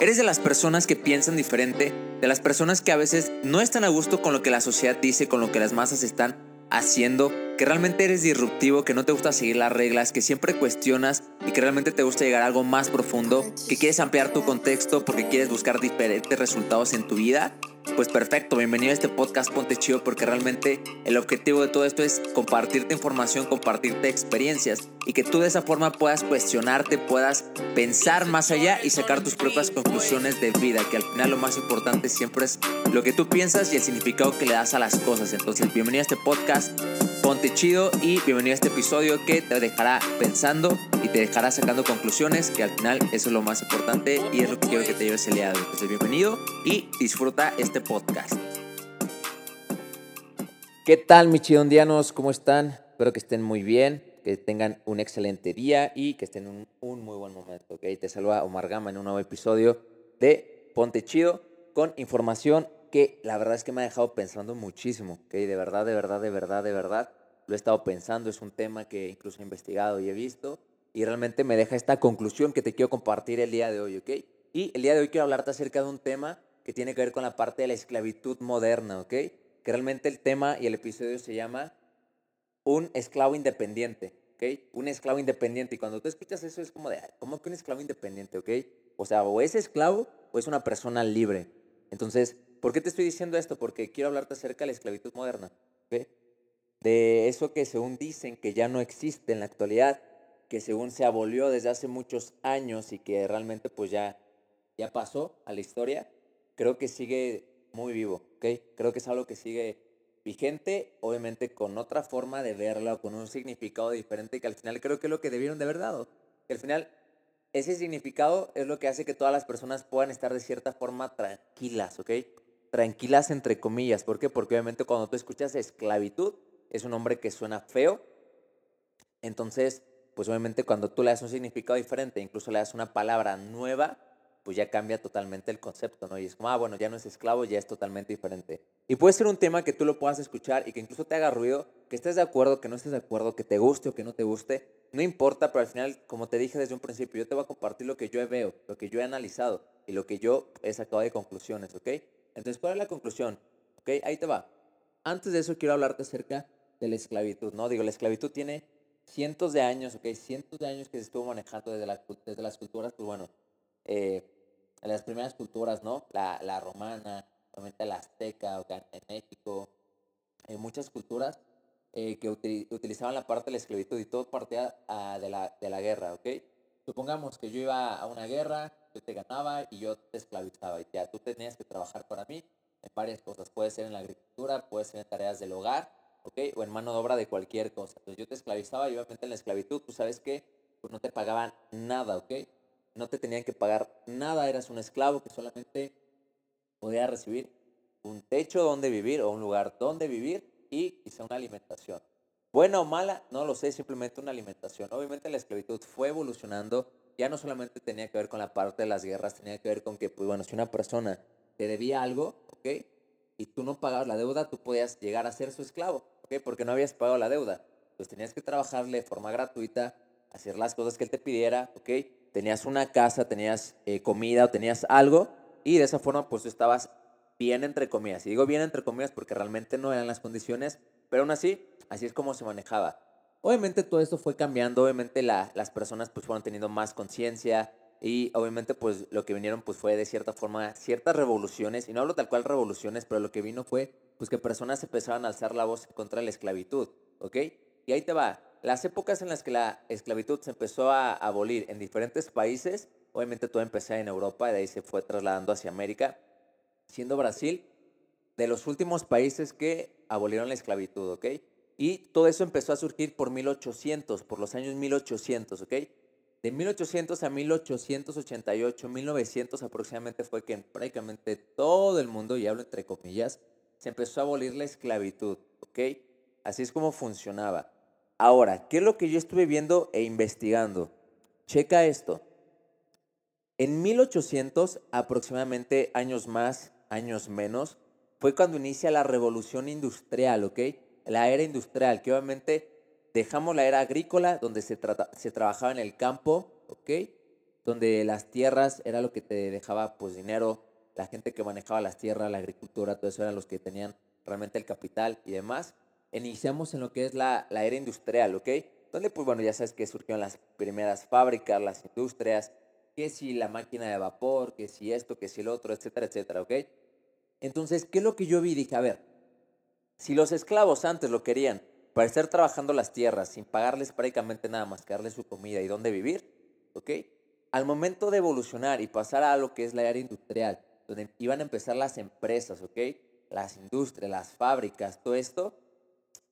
Eres de las personas que piensan diferente, de las personas que a veces no están a gusto con lo que la sociedad dice, con lo que las masas están haciendo, que realmente eres disruptivo, que no te gusta seguir las reglas, que siempre cuestionas y que realmente te gusta llegar a algo más profundo, que quieres ampliar tu contexto porque quieres buscar diferentes resultados en tu vida pues perfecto, bienvenido a este podcast Ponte Chido porque realmente el objetivo de todo esto es compartirte información, compartirte experiencias y que tú de esa forma puedas cuestionarte, puedas pensar más allá y sacar tus propias conclusiones de vida, que al final lo más importante siempre es lo que tú piensas y el significado que le das a las cosas. Entonces, bienvenido a este podcast Ponte chido y bienvenido a este episodio que te dejará pensando y te dejará sacando conclusiones, que al final eso es lo más importante y es lo que quiero que te lleves el día. Entonces, bienvenido y disfruta este podcast. ¿Qué tal, mis chidondianos? ¿Cómo están? Espero que estén muy bien, que tengan un excelente día y que estén en un, muy buen momento. ¿okay? Te saluda Omar Gama en un nuevo episodio de Ponte Chido con información que la verdad es que me ha dejado pensando muchísimo, ¿ok? De verdad, de verdad, de verdad, de verdad. Lo he estado pensando, es un tema que incluso he investigado y he visto y realmente me deja esta conclusión que te quiero compartir el día de hoy, ¿ok? Y el día de hoy quiero hablarte acerca de un tema que tiene que ver con la parte de la esclavitud moderna, ¿ok? Que realmente el tema y el episodio se llama Un esclavo independiente, ¿ok? Un esclavo independiente. Y cuando tú escuchas eso es como de, ¿cómo que un esclavo independiente, ¿ok? O sea, o es esclavo o es una persona libre. Entonces, ¿Por qué te estoy diciendo esto? Porque quiero hablarte acerca de la esclavitud moderna. De eso que según dicen que ya no existe en la actualidad, que según se abolió desde hace muchos años y que realmente pues ya, ya pasó a la historia, creo que sigue muy vivo. ¿okay? Creo que es algo que sigue vigente, obviamente con otra forma de verlo, con un significado diferente que al final creo que es lo que debieron de haber dado. Que al final ese significado es lo que hace que todas las personas puedan estar de cierta forma tranquilas, ¿ok? Tranquilas entre comillas. ¿Por qué? Porque obviamente cuando tú escuchas esclavitud es un nombre que suena feo. Entonces, pues obviamente cuando tú le das un significado diferente, incluso le das una palabra nueva, pues ya cambia totalmente el concepto, ¿no? Y es como, ah, bueno, ya no es esclavo, ya es totalmente diferente. Y puede ser un tema que tú lo puedas escuchar y que incluso te haga ruido, que estés de acuerdo, que no estés de acuerdo, que te guste o que no te guste, no importa, pero al final, como te dije desde un principio, yo te voy a compartir lo que yo veo, lo que yo he analizado y lo que yo he sacado de conclusiones, ¿ok? Entonces, ¿cuál es la conclusión? ¿Ok? Ahí te va. Antes de eso, quiero hablarte acerca de la esclavitud, ¿no? Digo, la esclavitud tiene cientos de años, ¿ok? Cientos de años que se estuvo manejando desde, la, desde las culturas, pues bueno, eh, las primeras culturas, ¿no? La, la romana, obviamente la azteca, o en México, en muchas culturas eh, que utilizaban la parte de la esclavitud y todo partía ah, de, la, de la guerra, ¿ok? Supongamos que yo iba a una guerra, yo te ganaba y yo te esclavizaba. Y ya tú tenías que trabajar para mí en varias cosas. Puede ser en la agricultura, puede ser en tareas del hogar, ¿ok? O en mano de obra de cualquier cosa. Entonces yo te esclavizaba y obviamente en la esclavitud, tú sabes que pues no te pagaban nada, ¿ok? No te tenían que pagar nada, eras un esclavo que solamente podía recibir un techo donde vivir o un lugar donde vivir y quizá una alimentación. Buena o mala, no lo sé, simplemente una alimentación. Obviamente la esclavitud fue evolucionando ya no solamente tenía que ver con la parte de las guerras, tenía que ver con que, pues bueno, si una persona te debía algo, ¿ok? Y tú no pagabas la deuda, tú podías llegar a ser su esclavo, ¿ok? Porque no habías pagado la deuda. Pues tenías que trabajarle de forma gratuita, hacer las cosas que él te pidiera, ¿ok? Tenías una casa, tenías eh, comida o tenías algo y de esa forma pues tú estabas bien entre comillas. Y digo bien entre comillas porque realmente no eran las condiciones, pero aún así, así es como se manejaba. Obviamente todo esto fue cambiando, obviamente las personas pues fueron teniendo más conciencia y obviamente pues lo que vinieron pues fue de cierta forma ciertas revoluciones, y no hablo tal cual revoluciones, pero lo que vino fue pues que personas empezaron a alzar la voz contra la esclavitud, ¿ok? Y ahí te va, las épocas en las que la esclavitud se empezó a abolir en diferentes países, obviamente todo empezó en Europa y de ahí se fue trasladando hacia América, siendo Brasil de los últimos países que abolieron la esclavitud, ¿ok? Y todo eso empezó a surgir por 1800, por los años 1800, ¿ok? De 1800 a 1888, 1900 aproximadamente fue que en prácticamente todo el mundo, y hablo entre comillas, se empezó a abolir la esclavitud, ¿ok? Así es como funcionaba. Ahora, ¿qué es lo que yo estuve viendo e investigando? Checa esto. En 1800, aproximadamente años más, años menos, fue cuando inicia la revolución industrial, ¿ok? la era industrial, que obviamente dejamos la era agrícola, donde se, trata, se trabajaba en el campo, ¿ok? Donde las tierras era lo que te dejaba pues dinero, la gente que manejaba las tierras, la agricultura, todo eso eran los que tenían realmente el capital y demás. Iniciamos en lo que es la, la era industrial, ¿ok? Donde pues bueno, ya sabes que surgieron las primeras fábricas, las industrias, que si la máquina de vapor, que si esto, que si el otro, etcétera, etcétera, ¿ok? Entonces, ¿qué es lo que yo vi? Dije, a ver, si los esclavos antes lo querían para estar trabajando las tierras sin pagarles prácticamente nada más que darles su comida y dónde vivir, ¿ok? Al momento de evolucionar y pasar a lo que es la era industrial, donde iban a empezar las empresas, ¿ok? Las industrias, las fábricas, todo esto,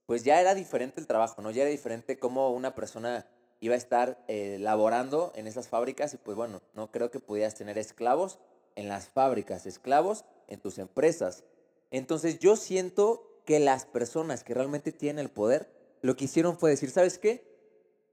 pues ya era diferente el trabajo, ¿no? Ya era diferente cómo una persona iba a estar eh, laborando en esas fábricas y pues bueno, no creo que pudieras tener esclavos en las fábricas, esclavos en tus empresas. Entonces yo siento que las personas que realmente tienen el poder, lo que hicieron fue decir, ¿sabes qué?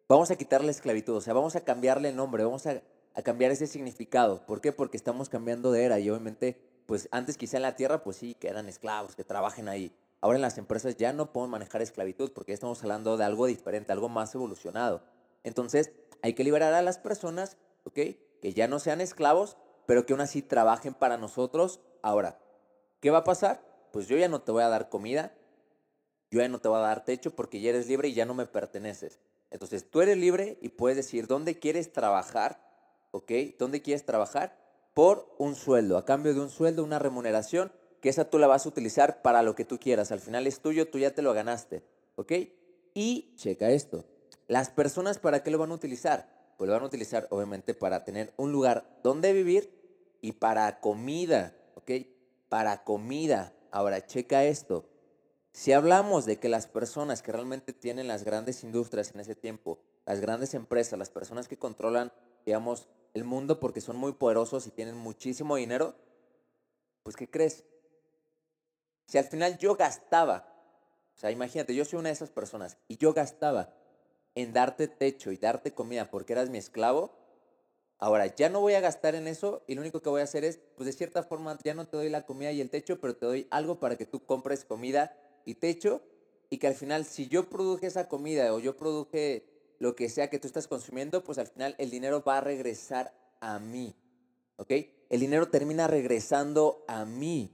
Vamos a quitarle la esclavitud, o sea, vamos a cambiarle el nombre, vamos a, a cambiar ese significado. ¿Por qué? Porque estamos cambiando de era y obviamente, pues antes quizá en la tierra, pues sí, que eran esclavos, que trabajen ahí. Ahora en las empresas ya no podemos manejar esclavitud porque ya estamos hablando de algo diferente, algo más evolucionado. Entonces, hay que liberar a las personas, ¿ok? Que ya no sean esclavos, pero que aún así trabajen para nosotros. Ahora, ¿qué va a pasar? pues yo ya no te voy a dar comida, yo ya no te voy a dar techo porque ya eres libre y ya no me perteneces. Entonces tú eres libre y puedes decir dónde quieres trabajar, ¿ok? ¿Dónde quieres trabajar? Por un sueldo, a cambio de un sueldo, una remuneración, que esa tú la vas a utilizar para lo que tú quieras. Al final es tuyo, tú ya te lo ganaste, ¿ok? Y checa esto, las personas para qué lo van a utilizar? Pues lo van a utilizar obviamente para tener un lugar donde vivir y para comida, ¿ok? Para comida. Ahora, checa esto. Si hablamos de que las personas que realmente tienen las grandes industrias en ese tiempo, las grandes empresas, las personas que controlan, digamos, el mundo porque son muy poderosos y tienen muchísimo dinero, pues ¿qué crees? Si al final yo gastaba, o sea, imagínate, yo soy una de esas personas y yo gastaba en darte techo y darte comida porque eras mi esclavo, Ahora, ya no voy a gastar en eso y lo único que voy a hacer es, pues de cierta forma, ya no te doy la comida y el techo, pero te doy algo para que tú compres comida y techo y que al final, si yo produje esa comida o yo produje lo que sea que tú estás consumiendo, pues al final el dinero va a regresar a mí. ¿Ok? El dinero termina regresando a mí.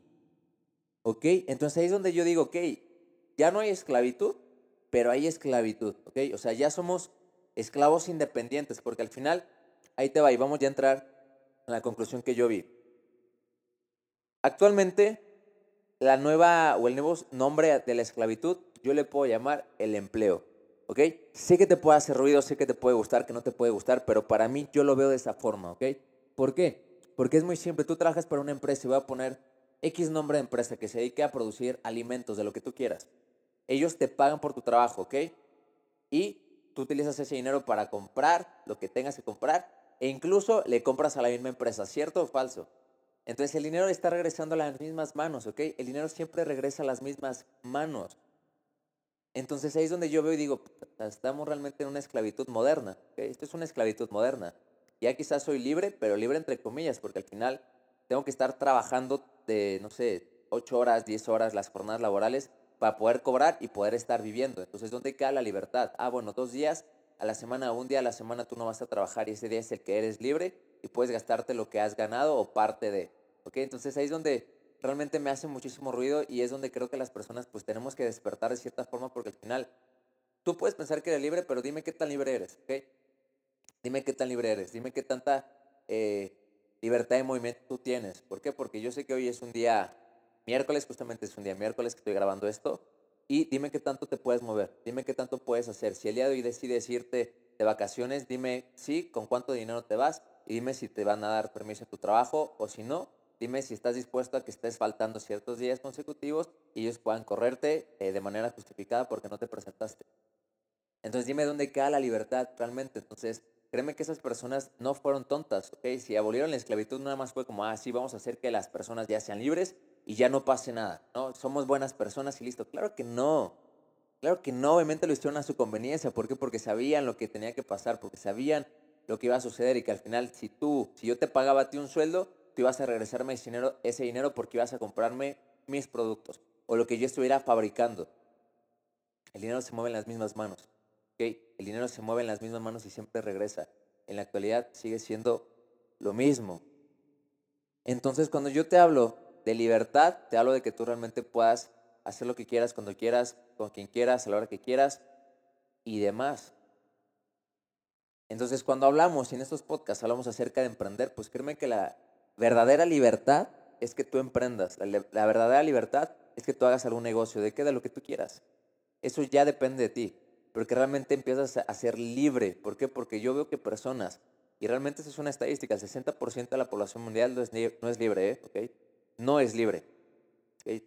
¿Ok? Entonces ahí es donde yo digo, ok, ya no hay esclavitud, pero hay esclavitud. ¿Ok? O sea, ya somos esclavos independientes, porque al final ahí te va y vamos ya a entrar en la conclusión que yo vi. Actualmente, la nueva o el nuevo nombre de la esclavitud, yo le puedo llamar el empleo. ¿Ok? Sé que te puede hacer ruido, sé que te puede gustar, que no te puede gustar, pero para mí yo lo veo de esa forma. ¿Ok? ¿Por qué? Porque es muy simple. Tú trabajas para una empresa y voy a poner X nombre de empresa que se dedique a producir alimentos de lo que tú quieras. Ellos te pagan por tu trabajo, ¿ok? Y tú utilizas ese dinero para comprar lo que tengas que comprar e incluso le compras a la misma empresa, ¿cierto o falso? Entonces el dinero está regresando a las mismas manos, ¿ok? El dinero siempre regresa a las mismas manos. Entonces ahí es donde yo veo y digo, estamos realmente en una esclavitud moderna, ¿ok? Esto es una esclavitud moderna. Ya quizás soy libre, pero libre entre comillas, porque al final tengo que estar trabajando de, no sé, 8 horas, 10 horas las jornadas laborales para poder cobrar y poder estar viviendo. Entonces, ¿dónde queda la libertad? Ah, bueno, dos días a la semana, un día a la semana tú no vas a trabajar y ese día es el que eres libre y puedes gastarte lo que has ganado o parte de. ¿Ok? Entonces ahí es donde realmente me hace muchísimo ruido y es donde creo que las personas pues tenemos que despertar de cierta forma porque al final tú puedes pensar que eres libre, pero dime qué tan libre eres, ¿ok? Dime qué tan libre eres, dime qué tanta eh, libertad de movimiento tú tienes. ¿Por qué? Porque yo sé que hoy es un día miércoles, justamente es un día miércoles que estoy grabando esto y dime qué tanto te puedes mover, dime qué tanto puedes hacer. Si el día de hoy decides irte de vacaciones, dime sí, con cuánto dinero te vas y dime si te van a dar permiso en tu trabajo o si no, dime si estás dispuesto a que estés faltando ciertos días consecutivos y ellos puedan correrte eh, de manera justificada porque no te presentaste. Entonces dime dónde queda la libertad realmente. Entonces, créeme que esas personas no fueron tontas, ¿ok? Si abolieron la esclavitud, nada más fue como, ah, vamos a hacer que las personas ya sean libres y ya no pase nada, ¿no? Somos buenas personas y listo. Claro que no. Claro que no, obviamente lo hicieron a su conveniencia. ¿Por qué? Porque sabían lo que tenía que pasar, porque sabían lo que iba a suceder y que al final, si tú, si yo te pagaba a ti un sueldo, tú ibas a regresarme ese dinero, ese dinero porque ibas a comprarme mis productos o lo que yo estuviera fabricando. El dinero se mueve en las mismas manos. ¿okay? El dinero se mueve en las mismas manos y siempre regresa. En la actualidad sigue siendo lo mismo. Entonces, cuando yo te hablo de libertad, te hablo de que tú realmente puedas hacer lo que quieras, cuando quieras, con quien quieras, a la hora que quieras y demás. Entonces, cuando hablamos en estos podcasts, hablamos acerca de emprender, pues créeme que la verdadera libertad es que tú emprendas. La, verdadera libertad es que tú hagas algún negocio, de qué, de lo que tú quieras. Eso ya depende de ti, porque realmente empiezas a ser libre. ¿Por qué? Porque yo veo que personas, y realmente eso es una estadística, el 60% de la población mundial no es, no es libre, ¿eh? ¿Okay? No es libre.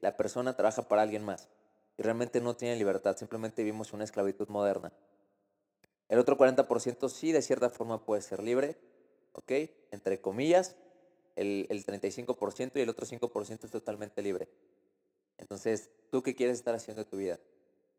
La persona trabaja para alguien más y realmente no tiene libertad, simplemente vivimos una esclavitud moderna. El otro 40% sí, de cierta forma puede ser libre, ¿ok? Entre comillas, el, el 35% y el otro 5% es totalmente libre. Entonces, ¿tú qué quieres estar haciendo de tu vida?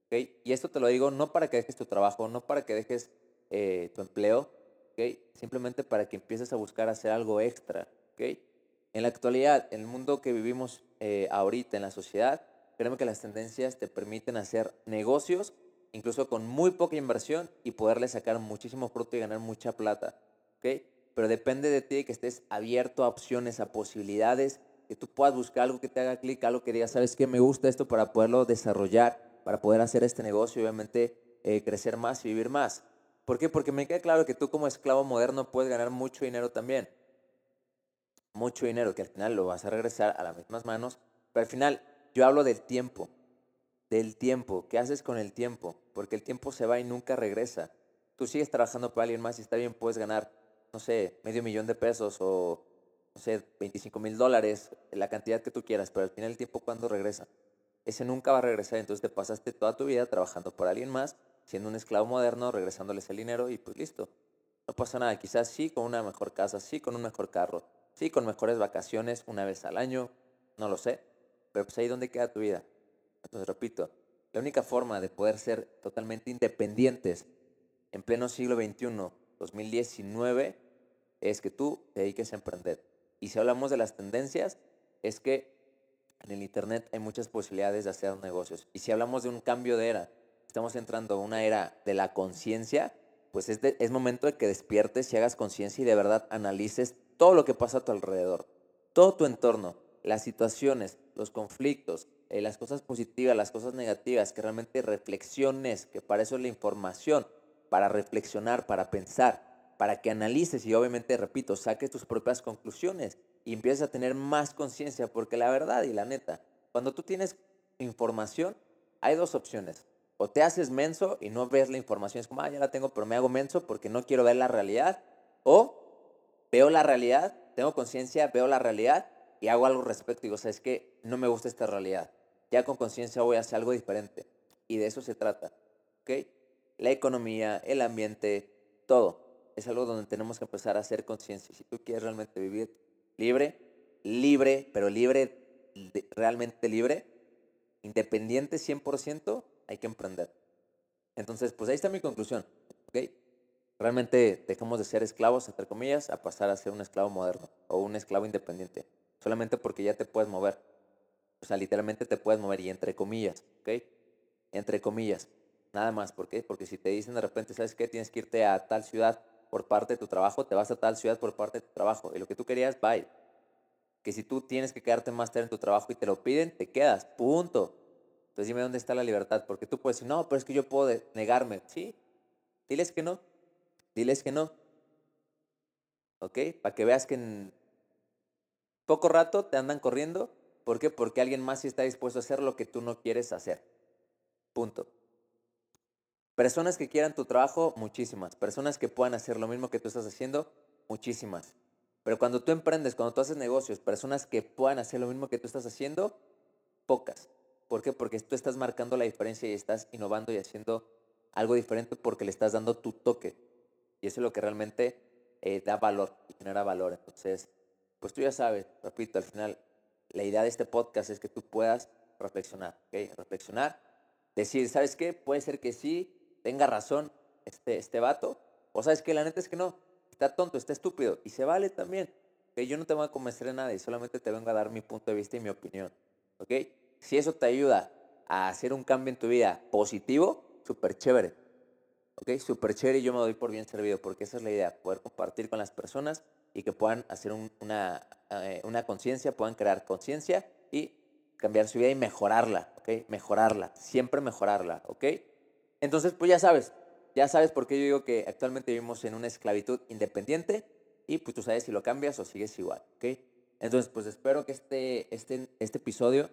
¿Okay? Y esto te lo digo no para que dejes tu trabajo, no para que dejes eh, tu empleo, ¿okay? simplemente para que empieces a buscar hacer algo extra. ¿okay? En la actualidad, en el mundo que vivimos eh, ahorita, en la sociedad, créeme que las tendencias te permiten hacer negocios, incluso con muy poca inversión, y poderle sacar muchísimo fruto y ganar mucha plata. ¿okay? Pero depende de ti que estés abierto a opciones, a posibilidades, que tú puedas buscar algo que te haga clic, algo que digas, ¿sabes qué? Me gusta esto para poderlo desarrollar, para poder hacer este negocio y obviamente eh, crecer más y vivir más. ¿Por qué? Porque me queda claro que tú como esclavo moderno puedes ganar mucho dinero también mucho dinero que al final lo vas a regresar a las mismas manos, pero al final yo hablo del tiempo, del tiempo, ¿qué haces con el tiempo? Porque el tiempo se va y nunca regresa. Tú sigues trabajando para alguien más y está bien, puedes ganar, no sé, medio millón de pesos o, no sé, 25 mil dólares, la cantidad que tú quieras, pero al final el tiempo cuando regresa. Ese nunca va a regresar, entonces te pasaste toda tu vida trabajando por alguien más, siendo un esclavo moderno, regresándoles el dinero y pues listo. No pasa nada, quizás sí con una mejor casa, sí con un mejor carro, Sí, con mejores vacaciones una vez al año, no lo sé, pero pues ahí donde queda tu vida. Entonces, repito, la única forma de poder ser totalmente independientes en pleno siglo XXI, 2019, es que tú te dediques a emprender. Y si hablamos de las tendencias, es que en el Internet hay muchas posibilidades de hacer negocios. Y si hablamos de un cambio de era, estamos entrando a una era de la conciencia, pues es, es momento de que despiertes y hagas conciencia y de verdad analices todo lo que pasa a tu alrededor, todo tu entorno, las situaciones, los conflictos, eh, las cosas positivas, las cosas negativas, que realmente reflexiones, que para eso es la información, para reflexionar, para pensar, para que analices y obviamente, repito, saques tus propias conclusiones y empieces a tener más conciencia, porque la verdad y la neta, cuando tú tienes información, hay dos opciones. O te haces menso y no ves la información, es como, ah, ya la tengo, pero me hago menso porque no quiero ver la realidad. O veo la realidad, tengo conciencia, veo la realidad y hago algo respecto. Digo, ¿sabes que No me gusta esta realidad. Ya con conciencia voy a hacer algo diferente. Y de eso se trata. ¿Ok? La economía, el ambiente, todo. Es algo donde tenemos que empezar a hacer conciencia. Si tú quieres realmente vivir libre, libre, pero libre, realmente libre, independiente 100%, hay que emprender. Entonces, pues ahí está mi conclusión. ¿Ok? Realmente dejamos de ser esclavos, entre comillas, a pasar a ser un esclavo moderno o un esclavo independiente. Solamente porque ya te puedes mover. O sea, literalmente te puedes mover y entre comillas, ¿ok? Entre comillas. Nada más. ¿Por qué? Porque si te dicen de repente, ¿sabes qué? Tienes que irte a tal ciudad por parte de tu trabajo, te vas a tal ciudad por parte de tu trabajo. Y lo que tú querías, bye. Que si tú tienes que quedarte más tarde en tu trabajo y te lo piden, te quedas. Punto. Entonces dime dónde está la libertad. Porque tú puedes decir, no, pero es que yo puedo negarme. Sí. Diles que no. Diles que no. ¿Ok? Para que veas que en poco rato te andan corriendo. ¿Por qué? Porque alguien más sí está dispuesto a hacer lo que tú no quieres hacer. Punto. Personas que quieran tu trabajo, muchísimas. Personas que puedan hacer lo mismo que tú estás haciendo, muchísimas. Pero cuando tú emprendes, cuando tú haces negocios, personas que puedan hacer lo mismo que tú estás haciendo, pocas. ¿Por qué? Porque tú estás marcando la diferencia y estás innovando y haciendo algo diferente porque le estás dando tu toque. Y eso es lo que realmente eh, da valor y genera valor. Entonces, pues tú ya sabes, repito, al final, la idea de este podcast es que tú puedas reflexionar, ¿ok? Reflexionar, decir, ¿sabes qué? Puede ser que sí, tenga razón este, este vato, o sabes que la neta es que no, está tonto, está estúpido, y se vale también. que Yo no te voy a convencer de nada y solamente te vengo a dar mi punto de vista y mi opinión, ¿ok? Si eso te ayuda a hacer un cambio en tu vida positivo, súper chévere. ¿Ok? Súper chévere y yo me doy por bien servido porque esa es la idea, poder compartir con las personas y que puedan hacer una, eh, una conciencia, puedan crear conciencia y cambiar su vida y mejorarla, ¿ok? Mejorarla, siempre mejorarla, ¿ok? Entonces, pues ya sabes, ya sabes por qué yo digo que actualmente vivimos en una esclavitud independiente y pues tú sabes si lo cambias o sigues igual, ¿ok? Entonces, pues espero que este, este, este episodio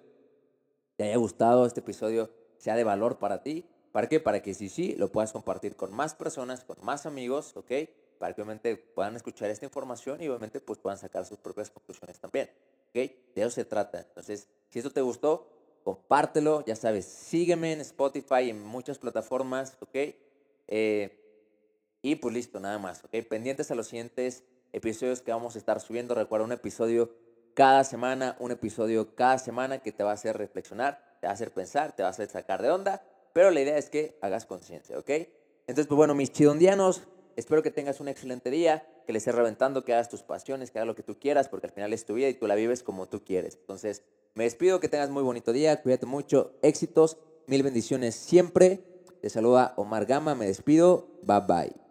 te haya gustado, este episodio sea de valor para ti. ¿Para qué? Para que si sí, lo puedas compartir con más personas, con más amigos, ¿ok? Para que obviamente puedan escuchar esta información y obviamente pues puedan sacar sus propias conclusiones también, ¿ok? De eso se trata. Entonces, si esto te gustó, compártelo, ya sabes, sígueme en Spotify, en muchas plataformas, ¿ok? Eh, y pues listo, nada más, ¿ok? Pendientes a los siguientes episodios que vamos a estar subiendo. Recuerda un episodio cada semana, un episodio cada semana que te va a hacer reflexionar, te va a hacer pensar, te va a hacer sacar de onda, pero la idea es que hagas conciencia, ¿ok? Entonces, pues bueno, mis chidondianos, espero que tengas un excelente día, que le estés reventando, que hagas tus pasiones, que hagas lo que tú quieras, porque al final es tu vida y tú la vives como tú quieres. Entonces, me despido, que tengas muy bonito día, cuídate mucho, éxitos, mil bendiciones siempre. Te saluda Omar Gama, me despido, bye bye.